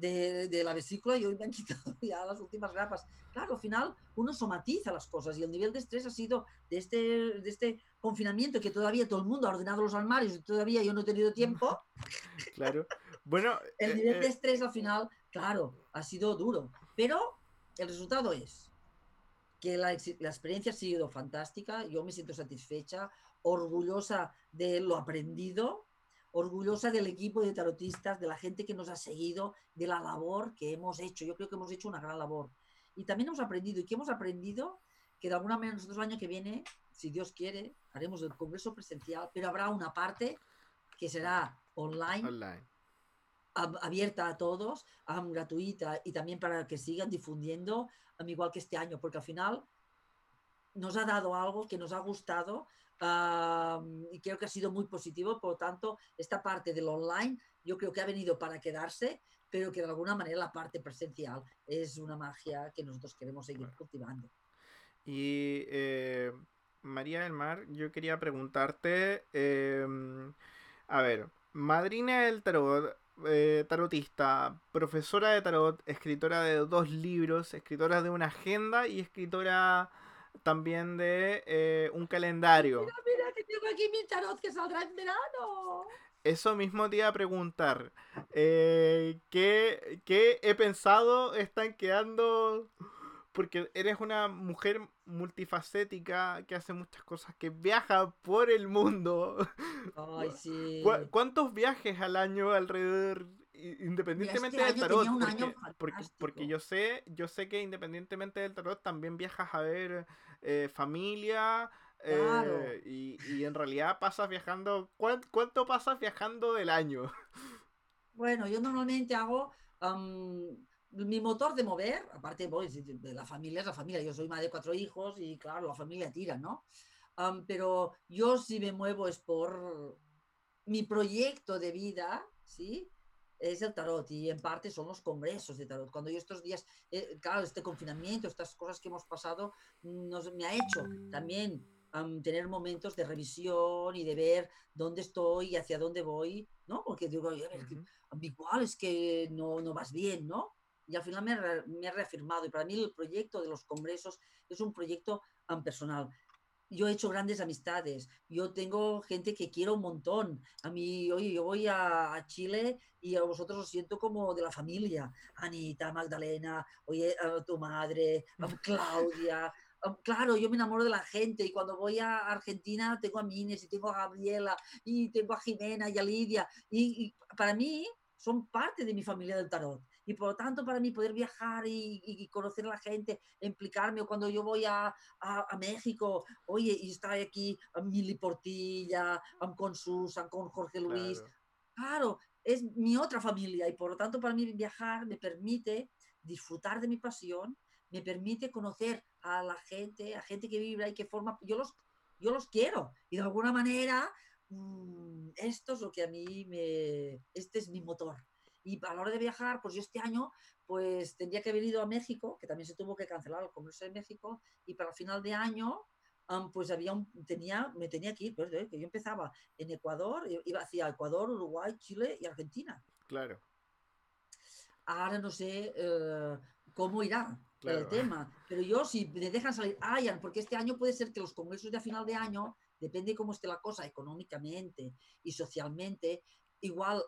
de, la vesícula y hoy me han quitado ya las últimas grapas. Claro, al final uno somatiza las cosas y el nivel de estrés ha sido de este, de este confinamiento que todavía todo el mundo ha ordenado los armarios y todavía yo no he tenido tiempo. Claro. Bueno, el nivel de eh, estrés al final, claro, ha sido duro, pero el resultado es que la, la, experiencia ha sido fantástica, yo me siento satisfecha, orgullosa de lo aprendido, orgullosa del equipo de tarotistas, de la gente que nos ha seguido, de la labor que hemos hecho. Yo creo que hemos hecho una gran labor. Y también hemos aprendido, y que hemos aprendido que de alguna manera nosotros el año que viene, si Dios quiere, haremos el congreso presencial, pero habrá una parte que será online, online. abierta a todos, gratuita y también para que sigan difundiendo, igual que este año, porque al final nos ha dado algo que nos ha gustado y creo que ha sido muy positivo. Por lo tanto, esta parte del online yo creo que ha venido para quedarse, pero que de alguna manera la parte presencial es una magia que nosotros queremos seguir cultivando. Y eh, María del Mar, yo quería preguntarte, em, a ver, madrina del tarot, eh, tarotista, profesora de tarot, escritora de dos libros, escritora de una agenda y escritora también de eh, un calendario. Mira, mira, que tengo aquí mi tarot que saldrá en verano. Eso mismo te iba a preguntar. Eh, ¿qué, ¿Qué he pensado están quedando? Porque eres una mujer multifacética que hace muchas cosas, que viaja por el mundo. Ay, sí. ¿Cuántos viajes al año alrededor independientemente del tarot, porque, porque, yo sé, yo sé que independientemente del tarot también viajas a ver eh, familia. Eh, y, en realidad pasas viajando. ¿cuánto, pasas viajando del año? Bueno, yo normalmente hago mi motor de mover, aparte voy, de la familia es la familia. Yo soy madre de cuatro hijos y claro, la familia tira, ¿no? pero yo si me muevo es por mi proyecto de vida, ¿sí? Es el tarot y en parte son los congresos de tarot. Cuando yo estos días, eh, claro, este confinamiento, estas cosas que hemos pasado, nos, me ha hecho también tener momentos de revisión y de ver dónde estoy y hacia dónde voy, ¿no? Porque digo, igual es que no, no vas bien, ¿no? Y al final me, me he reafirmado. Y para mí el proyecto de los congresos es un proyecto personal yo he hecho grandes amistades, yo tengo gente que quiero un montón. A mí, oye, yo voy a, Chile y a vosotros os siento como de la familia. Anita, Magdalena, oye, a tu madre, a Claudia. claro, yo me enamoro de la gente y cuando voy a Argentina tengo a Mines y tengo a Gabriela y tengo a Jimena y a Lidia. y para mí son parte de mi familia del tarot y por lo tanto para mí poder viajar y, conocer a la gente, implicarme, o cuando yo voy a, a, México, oye, y estar aquí a Mili Portilla, con Susan, con Jorge Luis, claro. es mi otra familia y por lo tanto para mí viajar me permite disfrutar de mi pasión, me permite conocer a la gente, a gente que vibra y que forma, yo los, yo los quiero y de alguna manera mm, esto es lo que a mí me, este es mi motor. Y a la hora de viajar, pues yo este año pues tendría que haber ido a México, que también se tuvo que cancelar el Congreso de México, y para el final de año pues había un, tenía, me tenía que ir, pues, que yo empezaba en Ecuador, iba hacia Ecuador, Uruguay, Chile y Argentina. Claro. Ahora no sé eh, cómo irá el tema, pero yo si me dejan salir, hayan, porque este año puede ser que los congresos de a final de año, depende de cómo esté la cosa económicamente y socialmente, igual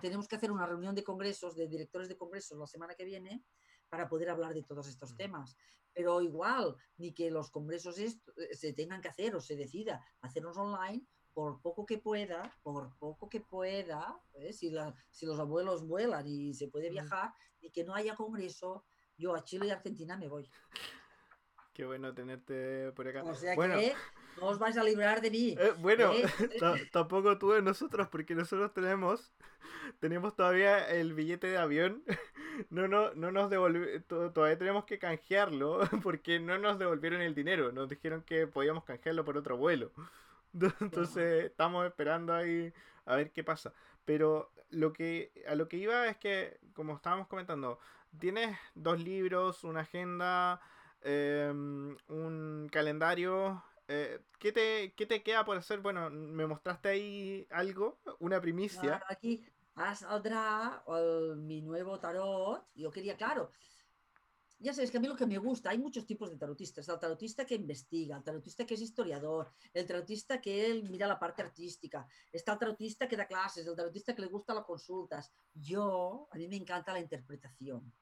tenemos que hacer una reunión de congresos, de directores de congresos la semana que viene para poder hablar de todos estos mm. temas. Pero igual, ni que los congresos eh, se tengan que hacer o se decida hacerlos online, por poco que pueda, por poco que pueda, ¿eh? si, si los abuelos vuelan y se puede viajar, y que no haya congreso, yo a Chile y Argentina me voy. Qué bueno tenerte por acá. O sea que no os vais a librar de mí. Eh, bueno, ¿eh? tampoco tú de nosotros, porque nosotros tenemos, tenemos todavía el billete de avión. No, no, no nos devolvieron, todavía tenemos que canjearlo, porque no nos devolvieron el dinero. Nos dijeron que podíamos canjearlo por otro vuelo. Entonces estamos esperando ahí a ver qué pasa. Pero lo que a lo que iba es que, como estábamos comentando, tienes dos libros, una agenda, Em, un calendario. Eh, ¿qué, te, ¿Qué te queda por hacer? Bueno, me mostraste ahí algo, una primicia. aquí saldrá mi nuevo tarot. Yo quería, claro, ya sabes que a mí lo que me gusta, hay muchos tipos de tarotistas. El tarotista que investiga, el tarotista que es historiador, el tarotista que él mira la parte artística, está el tarotista que da clases, el tarotista que le gusta las consultas. Yo, a mí me encanta la interpretación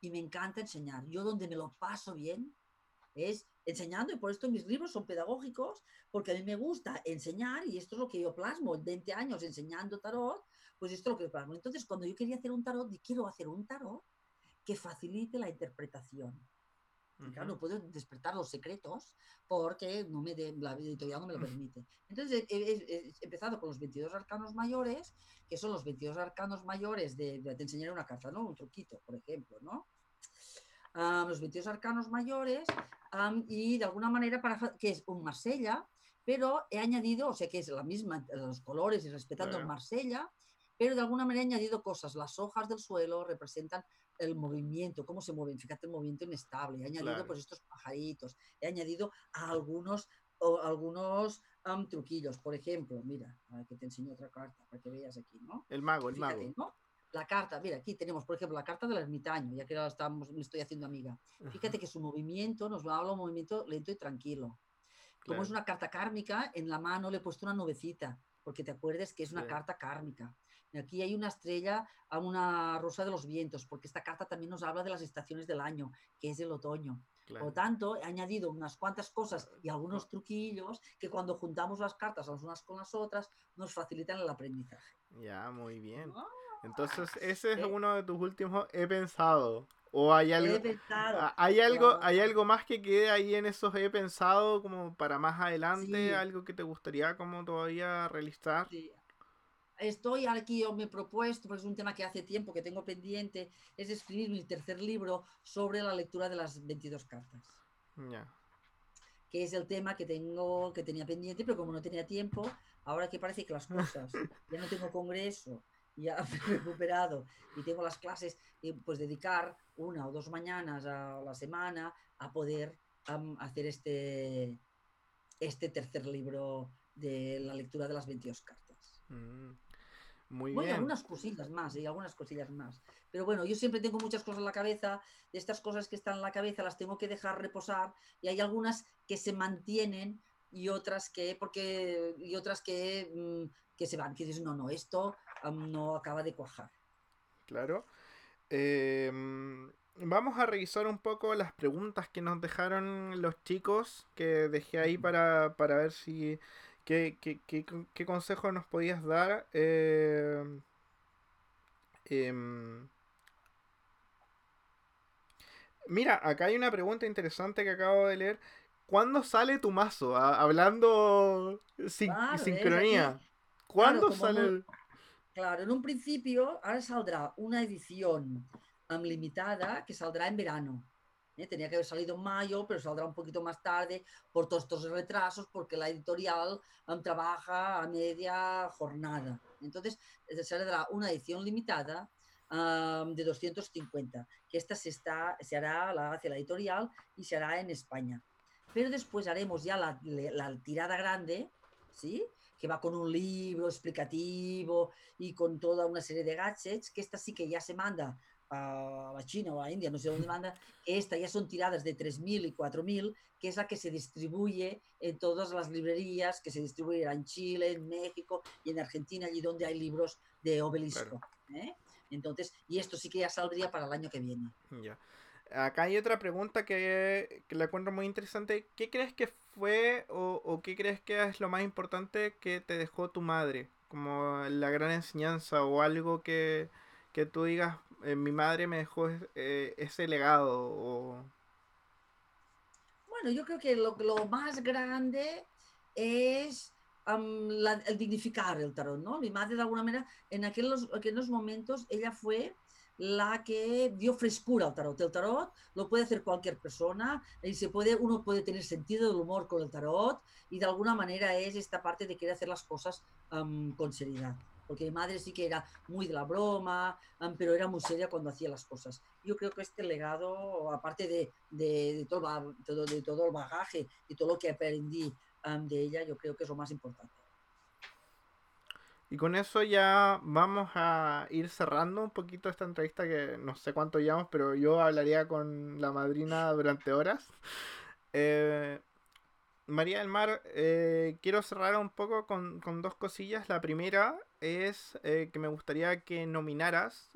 y me encanta enseñar. Yo donde me lo paso bien es enseñando y por esto mis libros son pedagógicos, porque a mí me gusta enseñar y esto es lo que yo plasmo, 20 años enseñando tarot, pues esto es lo que plasmo. Entonces, cuando yo quería hacer un tarot, quiero hacer un tarot que facilite la interpretación. Claro, no puedo despertar los secretos porque no me de, la editorial no me lo permite. Entonces he, empezado con los 22 arcanos mayores, que son los 22 arcanos mayores de, de, enseñar una carta, ¿no? Un truquito, por ejemplo, ¿no? Los 22 arcanos mayores y de alguna manera para que es un Marsella, pero he añadido, o sea que es la misma, los colores y respetando el Marsella, pero de alguna manera he añadido cosas. Las hojas del suelo representan el movimiento, cómo se mueven, fíjate el movimiento inestable. He añadido pues estos pajaritos, he añadido algunos, o, algunos truquillos. Por ejemplo, mira, a ver que te enseño otra carta para que veas aquí, ¿no? El mago, el mago. La carta, mira, aquí tenemos, por ejemplo, la carta del ermitaño, ya que ahora estamos, me estoy haciendo amiga. Fíjate que su movimiento nos va a hablar un movimiento lento y tranquilo. Como es una carta kármica, en la mano le he puesto una nubecita, porque te acuerdes que es una carta kármica. Aquí hay una estrella a una rosa de los vientos, porque esta carta también nos habla de las estaciones del año, que es el otoño. Por lo tanto, he añadido unas cuantas cosas y algunos truquillos que cuando juntamos las cartas las unas con las otras nos facilitan el aprendizaje. Ya, muy bien. Ah. Entonces, ese es uno de tus últimos he pensado. ¿O hay algo, hay algo, hay algo más que quede ahí en esos he pensado como para más adelante? ¿Algo que te gustaría como todavía realizar? Estoy aquí, yo me he propuesto, porque es un tema que hace tiempo que tengo pendiente, es escribir mi tercer libro sobre la lectura de las 22 cartas. Ya. Que es el tema que tengo, que tenía pendiente, pero como no tenía tiempo, ahora que parece que las cosas, ya no tengo congreso, ya he recuperado y tengo las clases, y pues dedicar una o dos mañanas a la semana a poder hacer este, este tercer libro de la lectura de las 22 cartas. Mm, muy bueno, bien. algunas cosillas más y algunas cosillas más. Pero bueno, yo siempre tengo muchas cosas en la cabeza, de estas cosas que están en la cabeza las tengo que dejar reposar y hay algunas que se mantienen y otras que, porque, y otras que, mm, que se van, que dices, no, no, esto no acaba de cuajar. Claro. Em, vamos a revisar un poco las preguntas que nos dejaron los chicos que dejé ahí para, ver si qué, qué, consejo nos podías dar. Em, em, mira, acá hay una pregunta interesante que acabo de leer. ¿Cuándo sale tu mazo? Hablando sin, sincronía. ¿Cuándo sale? Claro, en un principio ahora saldrá una edición limitada que saldrá en verano. ¿eh? Tenía que haber salido en mayo, pero saldrá un poquito más tarde por todos estos retrasos, porque la editorial trabaja a media jornada. Entonces, eh, saldrá una edición limitada de 250, que esta se, está, se hará, la hace la editorial y se hará en España. Pero después haremos ya la tirada grande, ¿sí? Que va con un libro explicativo y con toda una serie de gadgets, que esta sí que ya se manda a China o a India, no sé dónde manda, esta ya son tiradas de 3.000 y 4.000, que es la que se distribuye en todas las librerías, que se distribuye en Chile, en México y en Argentina, allí donde hay libros de obelisco. ¿eh? Entonces, y esto sí que ya saldría para el año que viene. Ya. Acá hay otra pregunta que, que la encuentro muy interesante. ¿Qué crees que fue o, qué crees que es lo más importante que te dejó tu madre? Como la gran enseñanza o algo que, tú digas, eh, mi madre me dejó eh, ese legado. Bueno, yo creo que lo, más grande es el dignificar el tarot, ¿no? Mi madre de alguna manera, en aquellos, aquellos momentos, ella fue la que dio frescura al tarot. El tarot lo puede hacer cualquier persona y se puede, uno puede tener sentido del humor con el tarot y de alguna manera es esta parte de querer hacer las cosas con seriedad. Porque mi madre sí que era muy de la broma, pero era muy seria cuando hacía las cosas. Yo creo que este legado, aparte de, de, todo, de todo el bagaje y todo lo que aprendí de ella, yo creo que es lo más importante. Y con eso ya vamos a ir cerrando un poquito esta entrevista que no sé cuánto llevamos, pero yo hablaría con la madrina durante horas. Eh, María del Mar, eh, quiero cerrar un poco con, dos cosillas. La primera es eh, que me gustaría que nominaras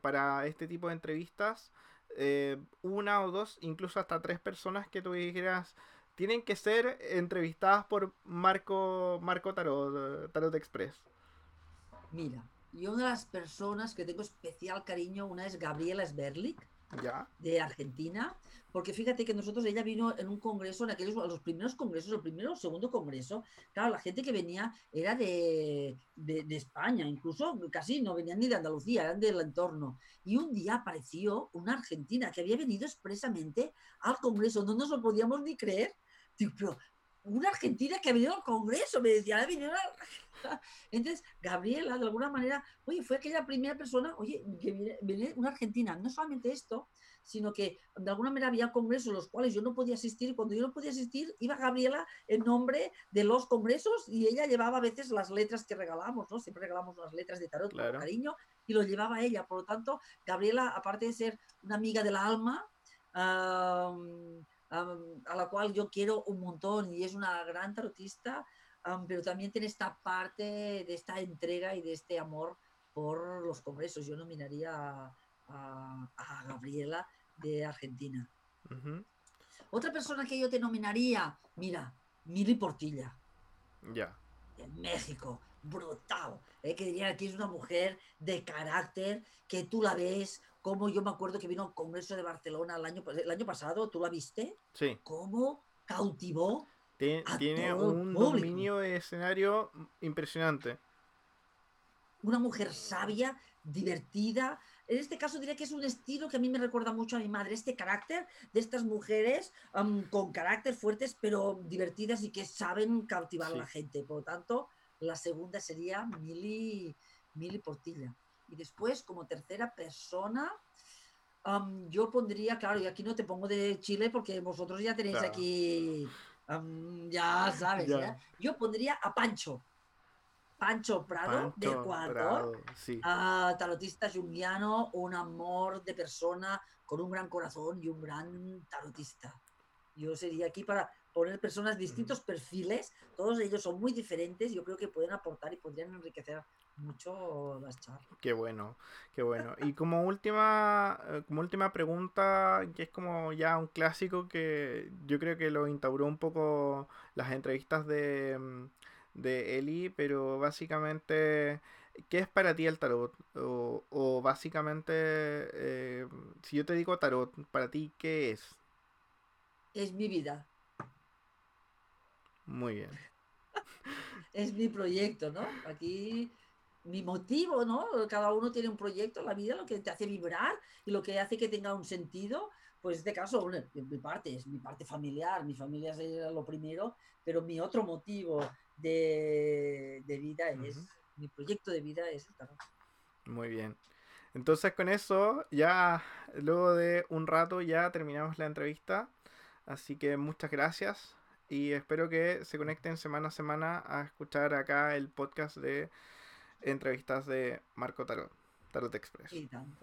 para este tipo de entrevistas eh, una o dos, incluso hasta tres personas que tú dijeras tienen que ser entrevistadas por Marco, Marco Tarot, Tarot Express? Mira, yo una de las personas que tengo especial cariño, una es Gabriela Sberlik, de Argentina, porque fíjate que nosotros, ella vino en un congreso, en aquellos, los primeros congresos, el primero o segundo congreso, claro, la gente que venía era de, de, España, incluso casi no venían ni de Andalucía, eran del entorno. Y un día apareció una argentina que había venido expresamente al congreso, no nos lo podíamos ni creer. Pero una argentina que ha venido al congreso, me decía, venido Entonces, Gabriela, de alguna manera, oye, fue aquella primera persona, oye, que viene, una argentina, no solamente esto, sino que de alguna manera había congresos los cuales yo no podía asistir, y cuando yo no podía asistir, iba Gabriela en nombre de los congresos y ella llevaba a veces las letras que regalamos, ¿no? Siempre regalamos las letras de tarot con cariño y lo llevaba ella. Por lo tanto, Gabriela, aparte de ser una amiga del alma, a la cual yo quiero un montón y es una gran tarotista, pero también tiene esta parte de esta entrega y de este amor por los congresos. Yo nominaría a, a, Gabriela de Argentina. Otra persona que yo te nominaría, mira, Mili Portilla. Ya. En México, brutal. ¿eh? Que diría que es una mujer de carácter, que tú la ves, como yo me acuerdo que vino al Congreso de Barcelona el año, el año pasado, ¿tú la viste? Sí. ¿Cómo cautivó? tiene un dominio de escenario impresionante. Una mujer sabia, divertida. En este caso diría que es un estilo que a mí me recuerda mucho a mi madre, este carácter de estas mujeres con carácter fuertes pero divertidas y que saben cautivar a la gente. Por lo tanto, la segunda sería Mili, Mili Portilla. Y después, como tercera persona, yo pondría, claro, y aquí no te pongo de Chile porque vosotros ya tenéis aquí, ya sabes, yo pondría a Pancho. Pancho Prado de Ecuador, tarotista junguiano, un amor de persona con un gran corazón y un gran tarotista. Yo sería aquí para poner personas distintos perfiles, todos ellos son muy diferentes, yo creo que pueden aportar y podrían enriquecer mucho las charlas. Qué bueno, qué bueno. Y como última, eh, como última pregunta, que es como ya un clásico que yo creo que lo instauró un poco las entrevistas de, mm, de Eli, pero básicamente, ¿qué es para ti el tarot? O, básicamente, eh, si yo te digo tarot, para ti, ¿qué es? Es mi vida. Muy bien. es mi proyecto, ¿no? Aquí mi motivo, ¿no? Cada uno tiene un proyecto en la vida, lo que te hace vibrar y lo que hace que tenga un sentido. Pues en este caso, mi parte es mi parte familiar, mi familia es lo primero, pero mi otro motivo de, vida es, mi proyecto de vida es el Muy bien. Entonces con eso, ya luego de un rato ya terminamos la entrevista. Así que muchas gracias y espero que se conecten semana a semana a escuchar acá el podcast de entrevistas de Marco Tarot, Tarot Express. Y tanto.